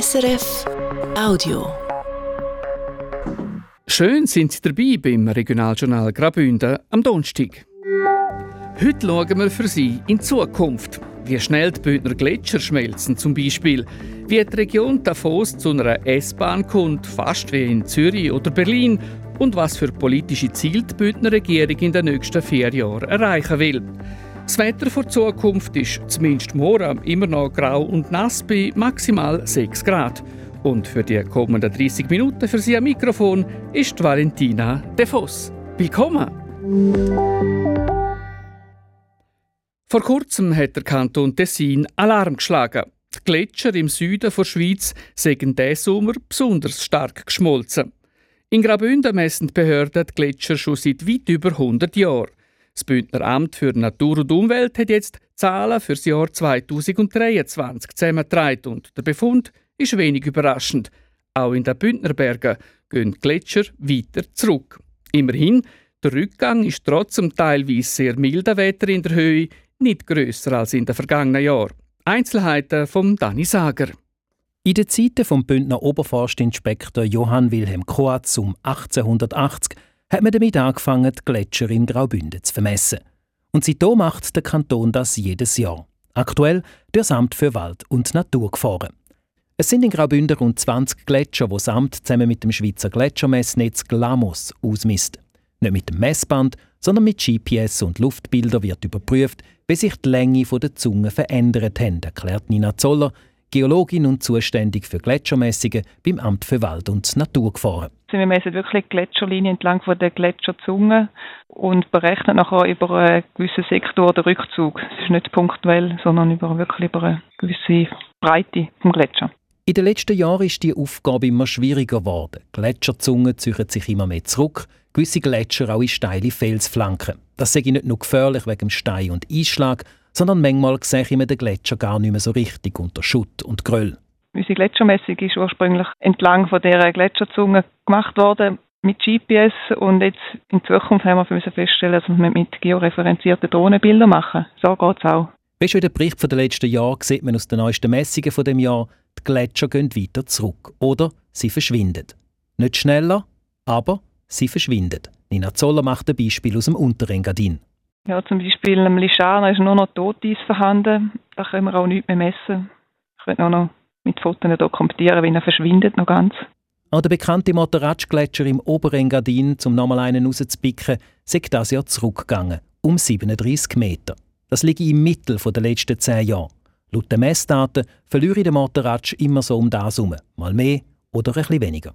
SRF Audio. Schön sind Sie dabei beim Regionaljournal Graubünden am Donnerstag. Heute schauen wir für Sie in Zukunft. Wie schnell die Bündner Gletscher schmelzen zum Beispiel. Wie die Region Davos zu einer S-Bahn kommt, fast wie in Zürich oder Berlin. Und was für politische Ziele die Bündner Regierung in den nächsten vier Jahren erreichen will. Das Wetter für Zukunft ist zumindest morgen immer noch grau und nass bei maximal 6 Grad. Und für die kommenden 30 Minuten für Sie am Mikrofon ist Valentina De Voss. Willkommen! Vor kurzem hat der Kanton Tessin Alarm geschlagen. Die Gletscher im Süden der Schweiz sind diesen Sommer besonders stark geschmolzen. In Graubünden messen die Behörden die Gletscher schon seit weit über 100 Jahren. Das Bündner Amt für Natur und Umwelt hat jetzt Zahlen für das Jahr 2023 zusammengetragen und der Befund ist wenig überraschend. Auch in den Bündnerbergen gehen die Gletscher weiter zurück. Immerhin, der Rückgang ist trotz dem teilweise sehr milden Wetter in der Höhe nicht grösser als in den vergangenen Jahren. Einzelheiten von Dani Sager. In den Zeiten vom Bündner Oberforstinspektor Johann Wilhelm Koatz um 1880 hat man damit angefangen, die Gletscher in Graubünden zu vermessen. Und seitdem macht der Kanton das jedes Jahr. Aktuell das Amt für Wald- und Naturgefahren. Es sind in Graubünden rund 20 Gletscher, wo das Amt zusammen mit dem Schweizer Gletschermessnetz GLAMOS ausmisst. Nicht mit dem Messband, sondern mit GPS und Luftbildern wird überprüft, wie sich die Länge der Zunge verändert hat, erklärt Nina Zoller, Geologin und zuständig für Gletschermessungen beim Amt für Wald- und Naturgefahren. Wir messen wirklich Gletscherlinien entlang von der Gletscherzunge und berechnen nachher über einen gewissen Sektor den Rückzug. Es ist nicht punktuell, sondern über, wirklich über eine gewisse Breite vom Gletscher. In den letzten Jahren ist die Aufgabe immer schwieriger geworden. Gletscherzungen ziehen sich immer mehr zurück, gewisse Gletscher auch in steile Felsflanken. Das ich nicht nur gefährlich wegen Stein und Einschlag, sondern manchmal sehe ich den Gletscher gar nicht mehr so richtig unter Schutt und Gröll. Unsere Gletschermessung ist ursprünglich entlang von dieser Gletscherzunge gemacht worden mit GPS und jetzt in Zukunft haben wir feststellen, dass wir mit georeferenzierten Drohnenbildern machen. So geht es auch. Wie schon in den Bericht der letzten Jahre sieht man aus den neuesten Messungen von dem Jahr, die Gletscher gehen weiter zurück oder sie verschwinden. Nicht schneller, aber sie verschwinden. Nina Zoller macht ein Beispiel aus dem Unterengadin. Ja, zum Beispiel im Lischana ist nur noch Toteis vorhanden. Da können wir auch nichts mehr messen. Ich könnte noch mit Fotos dokumentieren, wie er verschwindet noch ganz. Auch der bekannte Motoratsch-Gletscher im Oberengadin, um nochmal einen rauszupicken, ist das Jahr zurückgegangen, um 37 Meter. Das liegt im Mittel der letzten zehn Jahre. Laut den Messdaten verliere der Motoratsch immer so um das herum, mal mehr oder ein bisschen weniger.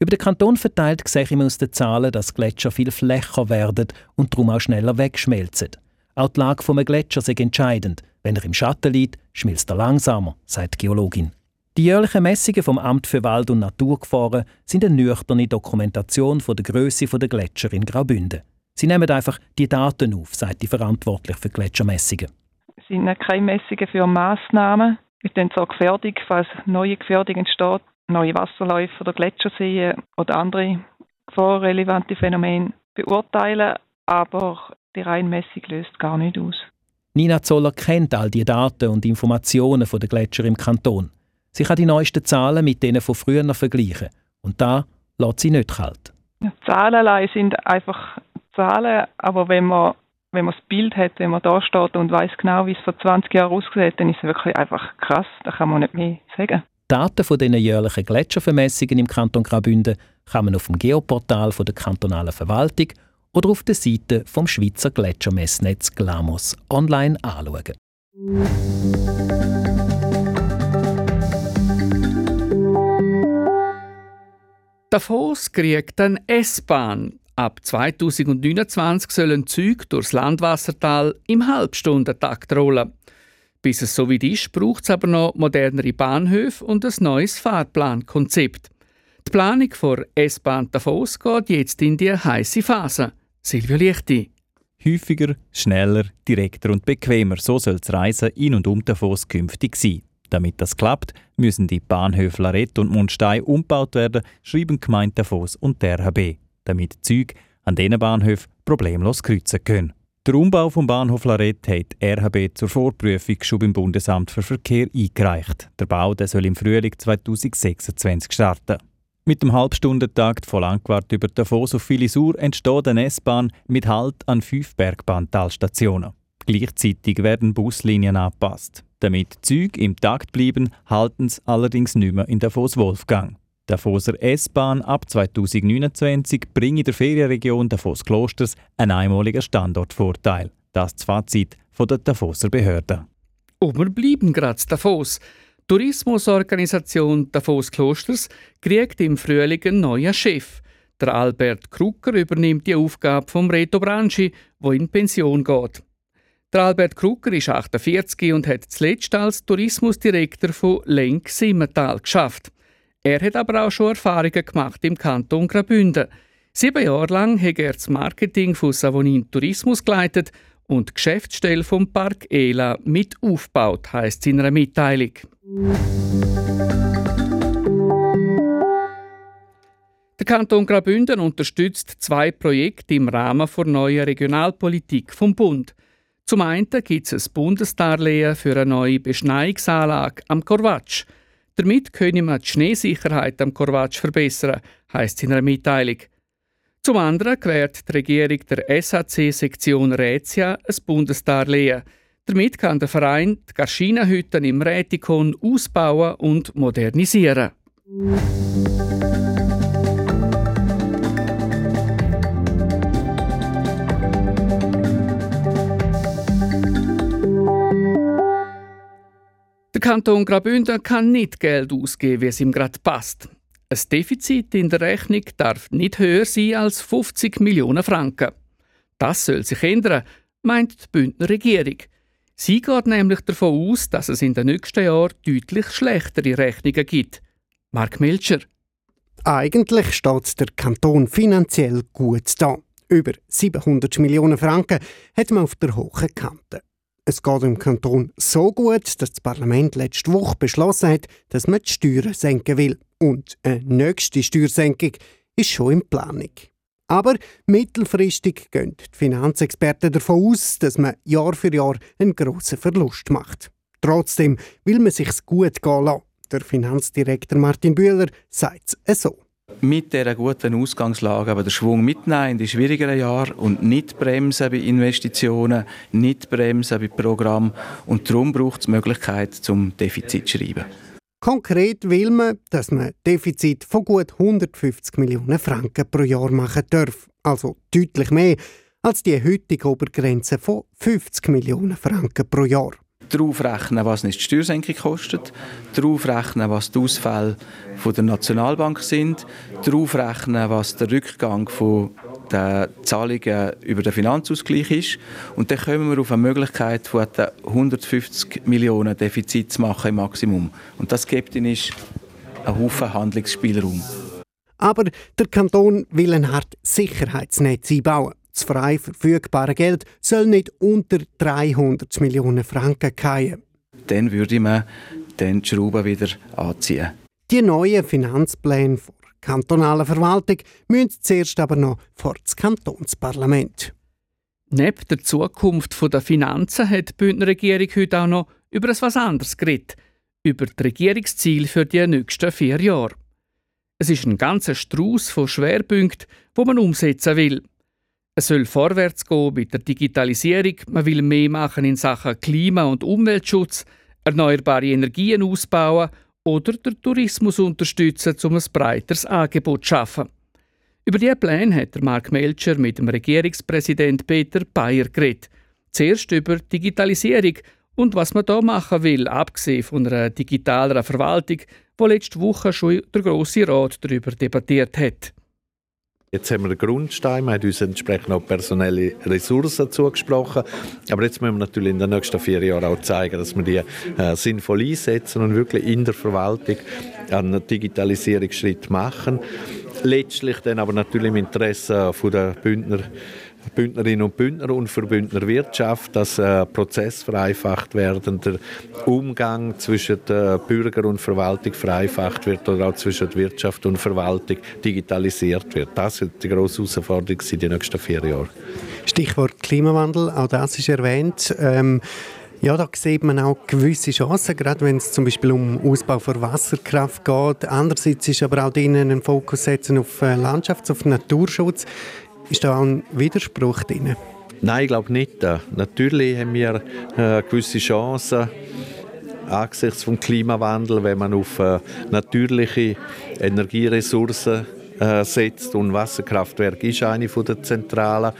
Über den Kanton verteilt sehe ich aus den Zahlen, dass Gletscher viel flächer werden und darum auch schneller wegschmelzen. Auch die Lage des Gletscher ist entscheidend. Wenn er im Schatten liegt, schmilzt er langsamer, sagt die Geologin. Die jährlichen Messungen vom Amt für Wald- und Naturgefahren sind eine nüchterne Dokumentation der Größe der Gletscher in Graubünden. Sie nehmen einfach die Daten auf, sagt die Verantwortliche für Gletschermessungen. Es sind keine Messungen für Massnahmen. Wir dann zur Gefährdung, falls neue Gefährdung entsteht, neue Wasserläufe oder Gletscherseen oder andere gefahrenrelevante Phänomene beurteilen, aber die Reinmessung löst gar nicht aus. Nina Zoller kennt all die Daten und Informationen von den Gletscher im Kanton. Sie kann die neuesten Zahlen mit denen von früher vergleichen. Und da lässt sie nicht kalt. Ja, Zahlen allein sind einfach Zahlen, aber wenn man, wenn man das Bild hat, wenn man da steht und weiß genau, wie es vor 20 Jahren aussieht, dann ist es wirklich einfach krass. Da kann man nicht mehr sagen. Daten von diesen jährlichen Gletschervermessungen im Kanton Graubünden kann man auf dem Geoportal von der kantonalen Verwaltung oder auf der Seite vom Schweizer Gletschermessnetz GLAMOS online anschauen. Davos kriegt eine S-Bahn. Ab 2029 sollen Züge durchs Landwassertal im Halbstundentakt rollen. Bis es so weit ist, braucht es aber noch modernere Bahnhöfe und ein neues Fahrplankonzept. Die Planung vor S-Bahn Davos geht jetzt in die heiße Phase. Silvio Lichti. Häufiger, schneller, direkter und bequemer, so soll das Reisen in und um Davos künftig sein. Damit das klappt, müssen die Bahnhöfe Larette und Mundstein umgebaut werden, schreiben Gemeinde Davos und der RHB, damit Züge an diesen Bahnhöfen problemlos kreuzen können. Der Umbau vom Bahnhof Larette hat RHB zur Vorprüfung schon beim Bundesamt für Verkehr eingereicht. Der Bau der soll im Frühling 2026 starten. Mit dem Halbstundentakt von Langquart über Davos auf Filisur entsteht eine S-Bahn mit Halt an fünf Bergbahntalstationen. Gleichzeitig werden Buslinien angepasst. Damit Züge im Takt bleiben, halten sie allerdings nicht mehr in Davos Wolfgang. Davoser S-Bahn ab 2029 bringt der Ferienregion Davos Klosters einen einmaligen Standortvorteil. Das ist das Fazit von der Davoser Behörde. Und wir bleiben gerade Davos. Die Tourismusorganisation Davos Klosters kriegt im Frühling einen neuen Chef. Der Albert Krucker übernimmt die Aufgabe vom Reto Branchi, wo in Pension geht. Der Albert Krucker ist 48 und hat zuletzt als Tourismusdirektor von Lenk Simmental geschafft. Er hat aber auch schon Erfahrungen gemacht im Kanton Graubünden. Sieben Jahre lang hat er das Marketing von Savonin Tourismus geleitet und die Geschäftsstelle vom Park Ela mit aufgebaut, heisst es in einer Mitteilung. Der Kanton Graubünden unterstützt zwei Projekte im Rahmen der neuen Regionalpolitik vom Bund. Zum einen gibt es ein Bundesdarlehen für eine neue Beschneiungsanlage am Korvatsch. Damit können wir die Schneesicherheit am Korvatsch verbessern, heisst es in einer Mitteilung. Zum anderen gewährt die Regierung der SHC-Sektion Rätia ein Bundesdarlehen. Damit kann der Verein die Garschinenhütten im Rätikon ausbauen und modernisieren. Kanton Graubünden kann nicht Geld ausgeben, wie es ihm gerade passt. Ein Defizit in der Rechnung darf nicht höher sein als 50 Millionen Franken. Das soll sich ändern, meint die Bündner Regierung. Sie geht nämlich davon aus, dass es in den nächsten Jahren deutlich schlechtere Rechnungen gibt. Mark Melcher. Eigentlich steht der Kanton finanziell gut da. Über 700 Millionen Franken hat man auf der hohen Kante. Es geht im Kanton so gut, dass das Parlament letzte Woche beschlossen hat, dass man die Steuern senken will. Und eine nächste Steuersenkung ist schon in Planung. Aber mittelfristig gehen die Finanzexperten davon aus, dass man Jahr für Jahr einen grossen Verlust macht. Trotzdem will man sich's gut gehen lassen. Der Finanzdirektor Martin Bühler sagt es so mit dieser guten Ausgangslage aber den Schwung mitnehmen in die schwierigeren Jahre und nicht bremsen bei Investitionen, nicht bremsen bei Programmen. Und darum braucht es die Möglichkeit zum Defizit zu schreiben. Konkret will man, dass man Defizit von gut 150 Millionen Franken pro Jahr machen darf. Also deutlich mehr als die heutige Obergrenze von 50 Millionen Franken pro Jahr darauf rechnen, was nicht die Steuersenkung kostet, darauf rechnen, was die Ausfälle der Nationalbank sind, darauf rechnen, was der Rückgang von den Zahlungen über den Finanzausgleich ist. Und dann kommen wir auf eine Möglichkeit von 150 Millionen Defizit zu machen im Maximum. Und das gibt uns einen Haufen Handlungsspielraum. Aber der Kanton will eine Art Sicherheitsnetz einbauen. Das frei verfügbare Geld soll nicht unter 300 Millionen Franken fallen. Dann würde man dann die Schrauben wieder anziehen. Die neuen Finanzpläne der kantonalen Verwaltung müssen zuerst aber noch vor das Kantonsparlament. Neben der Zukunft der Finanzen hat die Bündner Regierung heute auch noch über etwas anderes geredet. Über die Regierungsziele für die nächsten vier Jahre. Es ist ein ganzer Strauß von Schwerpunkten, wo man umsetzen will. Es soll vorwärts gehen mit der Digitalisierung. Man will mehr machen in Sachen Klima- und Umweltschutz, erneuerbare Energien ausbauen oder den Tourismus unterstützen, um ein breiteres Angebot zu schaffen. Über diese Pläne hat Mark Melcher mit dem Regierungspräsident Peter Bayer geredet. Zuerst über Digitalisierung und was man da machen will, abgesehen von einer digitaleren Verwaltung, wo letzte Woche schon der Grosse Rat darüber debattiert hat. Jetzt haben wir einen Grundstein, wir haben uns entsprechend auch personelle Ressourcen zugesprochen. Aber jetzt müssen wir natürlich in den nächsten vier Jahren auch zeigen, dass wir die äh, sinnvoll einsetzen und wirklich in der Verwaltung einen Digitalisierungsschritt machen. Letztlich dann aber natürlich im Interesse der Bündner Bündnerinnen und Bündner und für Bündner Wirtschaft, dass äh, Prozess vereinfacht werden, der Umgang zwischen der Bürger und Verwaltung vereinfacht wird oder auch zwischen Wirtschaft und Verwaltung digitalisiert wird. Das wird die grosse Herausforderung in den nächsten vier Jahren. Stichwort Klimawandel, auch das ist erwähnt. Ähm, ja, da sieht man auch gewisse Chancen, gerade wenn es zum Beispiel um Ausbau von Wasserkraft geht. Andererseits ist aber auch drinnen ein Fokus setzen auf äh, Landschafts-, auf Naturschutz. Ist da ein Widerspruch drin? Nein, ich glaube nicht. Natürlich haben wir äh, gewisse Chancen angesichts des Klimawandels, wenn man auf äh, natürliche Energieressourcen äh, setzt und Wasserkraftwerk ist eine der zentralen.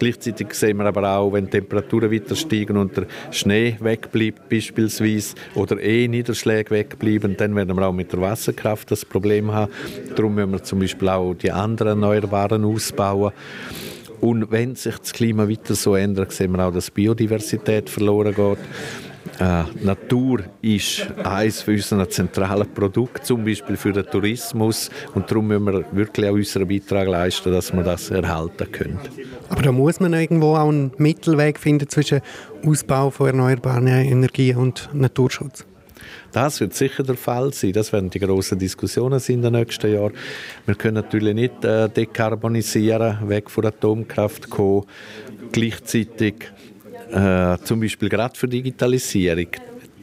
Gleichzeitig sehen wir aber auch, wenn die Temperaturen weiter steigen und der Schnee wegbleibt beispielsweise oder eh Niederschläge wegbleiben, dann werden wir auch mit der Wasserkraft das Problem haben. Darum müssen wir zum Beispiel auch die anderen Erneuerbaren ausbauen. Und wenn sich das Klima weiter so ändert, sehen wir auch, dass Biodiversität verloren geht. Äh, Natur ist eines unserer zentralen Produkte, zum Beispiel für den Tourismus. Und darum müssen wir wirklich auch unseren Beitrag leisten, dass wir das erhalten können. Aber da muss man irgendwo auch einen Mittelweg finden zwischen Ausbau von erneuerbaren Energien und Naturschutz. Das wird sicher der Fall sein. Das werden die grossen Diskussionen sein in den nächsten Jahren. Wir können natürlich nicht äh, dekarbonisieren, weg von Atomkraft kommen, gleichzeitig äh, zum Beispiel gerade für Digitalisierung.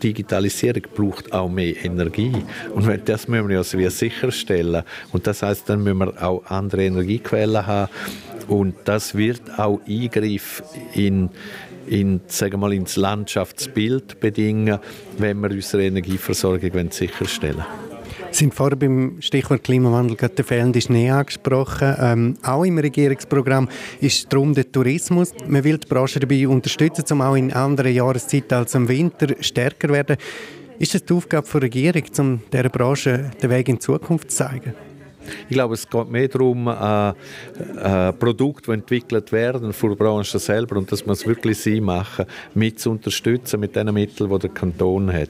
Digitalisierung braucht auch mehr Energie. Und das müssen wir also sicherstellen. Und das heißt, dann müssen wir auch andere Energiequellen haben. Und das wird auch Eingriff in, in, sagen wir mal, ins Landschaftsbild bedingen, wenn wir unsere Energieversorgung sicherstellen wollen. Sind vorher beim Stichwort Klimawandel gerade den fehlenden Schnee angesprochen. Ähm, auch im Regierungsprogramm ist darum der Tourismus. Man will die Branche dabei unterstützen, um auch in anderen Jahreszeiten als im Winter stärker werden. Ist das die Aufgabe der Regierung, um dieser Branche den Weg in die Zukunft zu zeigen? Ich glaube, es geht mehr darum, äh, äh, Produkte, die entwickelt werden von der Branche selber und das muss wirklich sie machen, mit zu unterstützen mit den Mitteln, die der Kanton hat.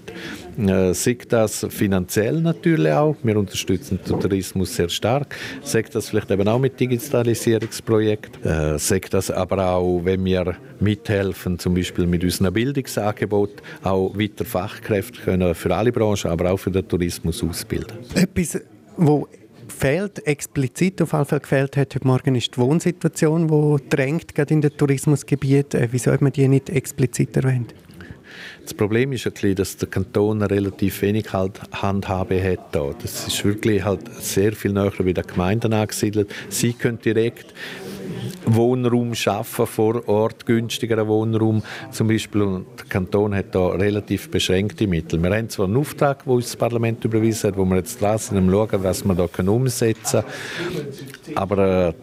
Äh, sagt das finanziell natürlich auch. Wir unterstützen den Tourismus sehr stark. Sagt das vielleicht eben auch mit Digitalisierungsprojekten. Äh, sagt das aber auch, wenn wir mithelfen, zum Beispiel mit unserem Bildungsangebot, auch weiter Fachkräfte können für alle Branchen, aber auch für den Tourismus ausbilden. Etwas, wo fehlt, explizit auf jeden Fall gefehlt hat heute Morgen, ist die Wohnsituation, die drängt, gerade in den Tourismusgebieten. Äh, wieso hat man die nicht explizit erwähnt? Das Problem ist ein bisschen, dass der Kanton relativ wenig halt Handhabe hat. Da. Das ist wirklich halt sehr viel näher wie der Gemeinden angesiedelt. Sie können direkt Wohnraum schaffen vor Ort, günstigeren Wohnraum zum Beispiel. Und der Kanton hat da relativ beschränkte Mittel. Wir haben zwar einen Auftrag, den uns das Parlament überwiesen hat, wo wir jetzt dran sind, um schauen, was wir da umsetzen können. Aber äh,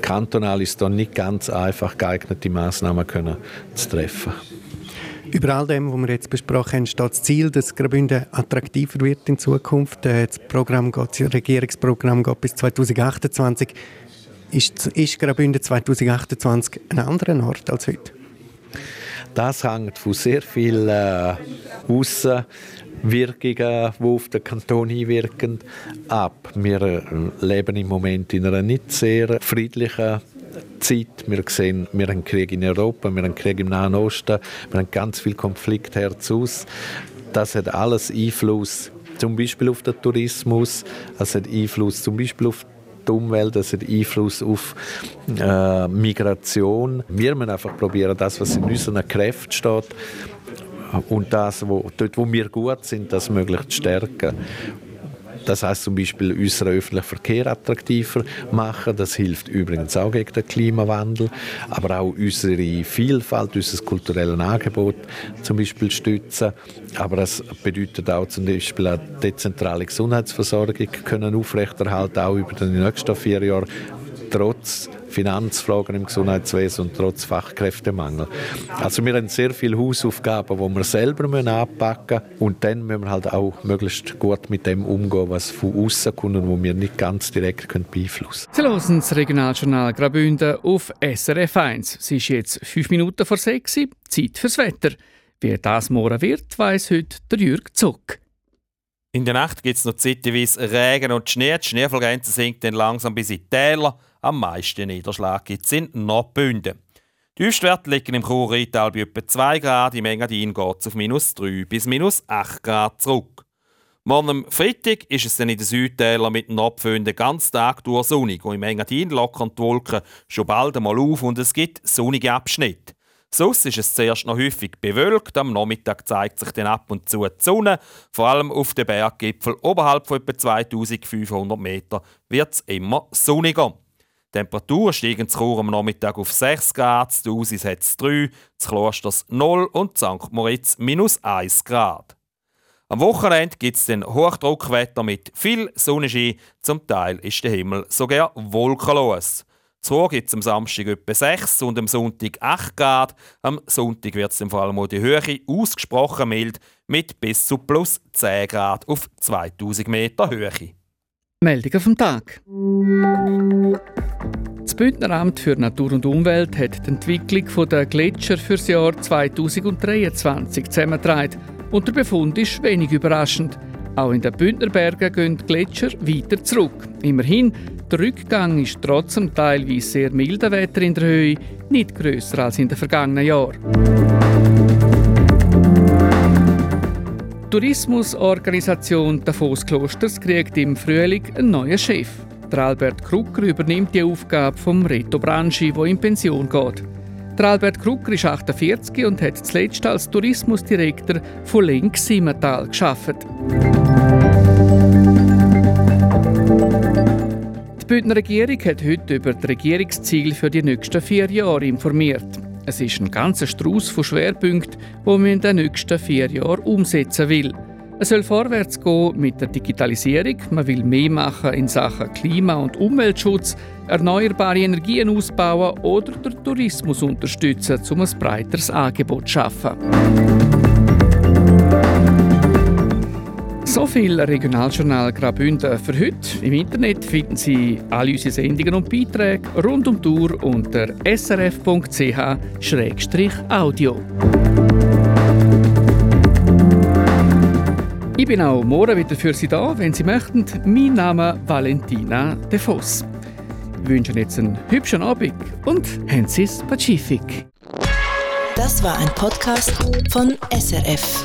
kantonal ist da nicht ganz einfach geeignete Massnahmen können zu treffen. Über all dem, was wir jetzt besprochen haben, steht das Ziel, dass Graubünden attraktiver wird in Zukunft. Äh, das, Programm geht, das Regierungsprogramm geht bis 2028. Ist, ist Graubünden 2028 ein anderer Ort als heute? Das hängt von sehr vielen äh, Aussenwirkungen, die auf den Kanton einwirken, ab. Wir äh, leben im Moment in einer nicht sehr friedlichen Zeit. Wir sehen, wir haben Krieg in Europa, wir haben Krieg im Nahen Osten, wir haben ganz viel Konflikt herzaus. Das hat alles Einfluss zum Beispiel auf den Tourismus, es hat Einfluss zum Beispiel auf die Umwelt, das hat Einfluss auf äh, Migration. Wir müssen einfach probieren, das, was in unseren Kräften steht, und das, wo, dort, wo wir gut sind, das möglichst stärken. Das heißt zum Beispiel unseren öffentlichen Verkehr attraktiver machen. Das hilft übrigens auch gegen den Klimawandel. Aber auch unsere Vielfalt, unser kulturelles Angebot zum Beispiel stützen. Aber das bedeutet auch zum Beispiel eine dezentrale Gesundheitsversorgung können aufrechterhalten, auch über die nächsten vier Jahre trotz Finanzfragen im Gesundheitswesen und trotz Fachkräftemangel. Also wir haben sehr viele Hausaufgaben, die wir selber anpacken müssen und dann müssen wir halt auch möglichst gut mit dem umgehen, was von außen kommt und wo wir nicht ganz direkt beeinflussen können. Sie hören das Regionaljournal Graubünden auf SRF 1. Es ist jetzt fünf Minuten vor sechs, Zeit fürs Wetter. Wie das morgen wird, weiss heute der Jürg Zuck. In der Nacht gibt es noch zeitweise Regen und Schnee. Die Schneefallgrenze sinkt dann langsam bis in die Täler. Am meisten Niederschlag gibt es in Nordbünden. Die Tiefstwerte liegen im Chur-Rheintal bei etwa 2 Grad, im Engadin geht es auf minus 3 bis minus 8 Grad zurück. Morgen am Freitag ist es dann in den Südtälern mit den Nordpfönden ganz Tag durch sonnig und im Engadin lockern die Wolken schon bald einmal auf und es gibt sonnige Abschnitte. Sonst ist es zuerst noch häufig bewölkt, am Nachmittag zeigt sich dann ab und zu die Sonne. Vor allem auf den Berggipfel oberhalb von etwa 2500 Meter wird es immer sonniger. Die Temperaturen steigen zu Chur am Nachmittag auf 6 Grad, zu Usis hat es 3, zu Klosters 0 und St. Moritz minus 1 Grad. Am Wochenende gibt es dann Hochdruckwetter mit viel Sonnenschein. Zum Teil ist der Himmel sogar wolkenlos. Zu gibt es am Samstag etwa 6 und am Sonntag 8 Grad. Am Sonntag wird es vor allem die Höhe ausgesprochen mild mit bis zu plus 10 Grad auf 2000 Meter Höhe. Meldungen vom Tag. Das Bündneramt für Natur und Umwelt hat die Entwicklung der Gletscher für das Jahr 2023 zusammengetragen. Und der Befund ist wenig überraschend. Auch in den Bündnerbergen gehen die Gletscher weiter zurück. Immerhin, der Rückgang ist trotz dem teilweise sehr milden Wetter in der Höhe nicht grösser als in den vergangenen Jahren. Die Tourismusorganisation Davos Klosters kriegt im Frühling einen neuen Chef. Der Albert Krucker übernimmt die Aufgabe vom Reto Branchi, der in Pension geht. Der Albert Krucker ist 48 und hat zuletzt als Tourismusdirektor von Links Simmental geschafft. Bündner Regierung hat heute über das Regierungsziel für die nächsten vier Jahre informiert. Es ist ein ganzer Strauß von Schwerpunkten, die man in den nächsten vier Jahren umsetzen will. Es soll vorwärts gehen mit der Digitalisierung. Man will mehr machen in Sachen Klima- und Umweltschutz, erneuerbare Energien ausbauen oder den Tourismus unterstützen, um ein breiteres Angebot zu schaffen. So viel Regionaljournal Graubünden für heute. Im Internet finden Sie alle unsere Sendungen und Beiträge rund um die Uhr unter srf.ch-audio. Ich bin auch morgen wieder für Sie da, wenn Sie möchten. Mein Name ist Valentina De Voss. Ich wünsche Ihnen jetzt einen hübschen Abend und haben Sie Pazifik. Das war ein Podcast von SRF.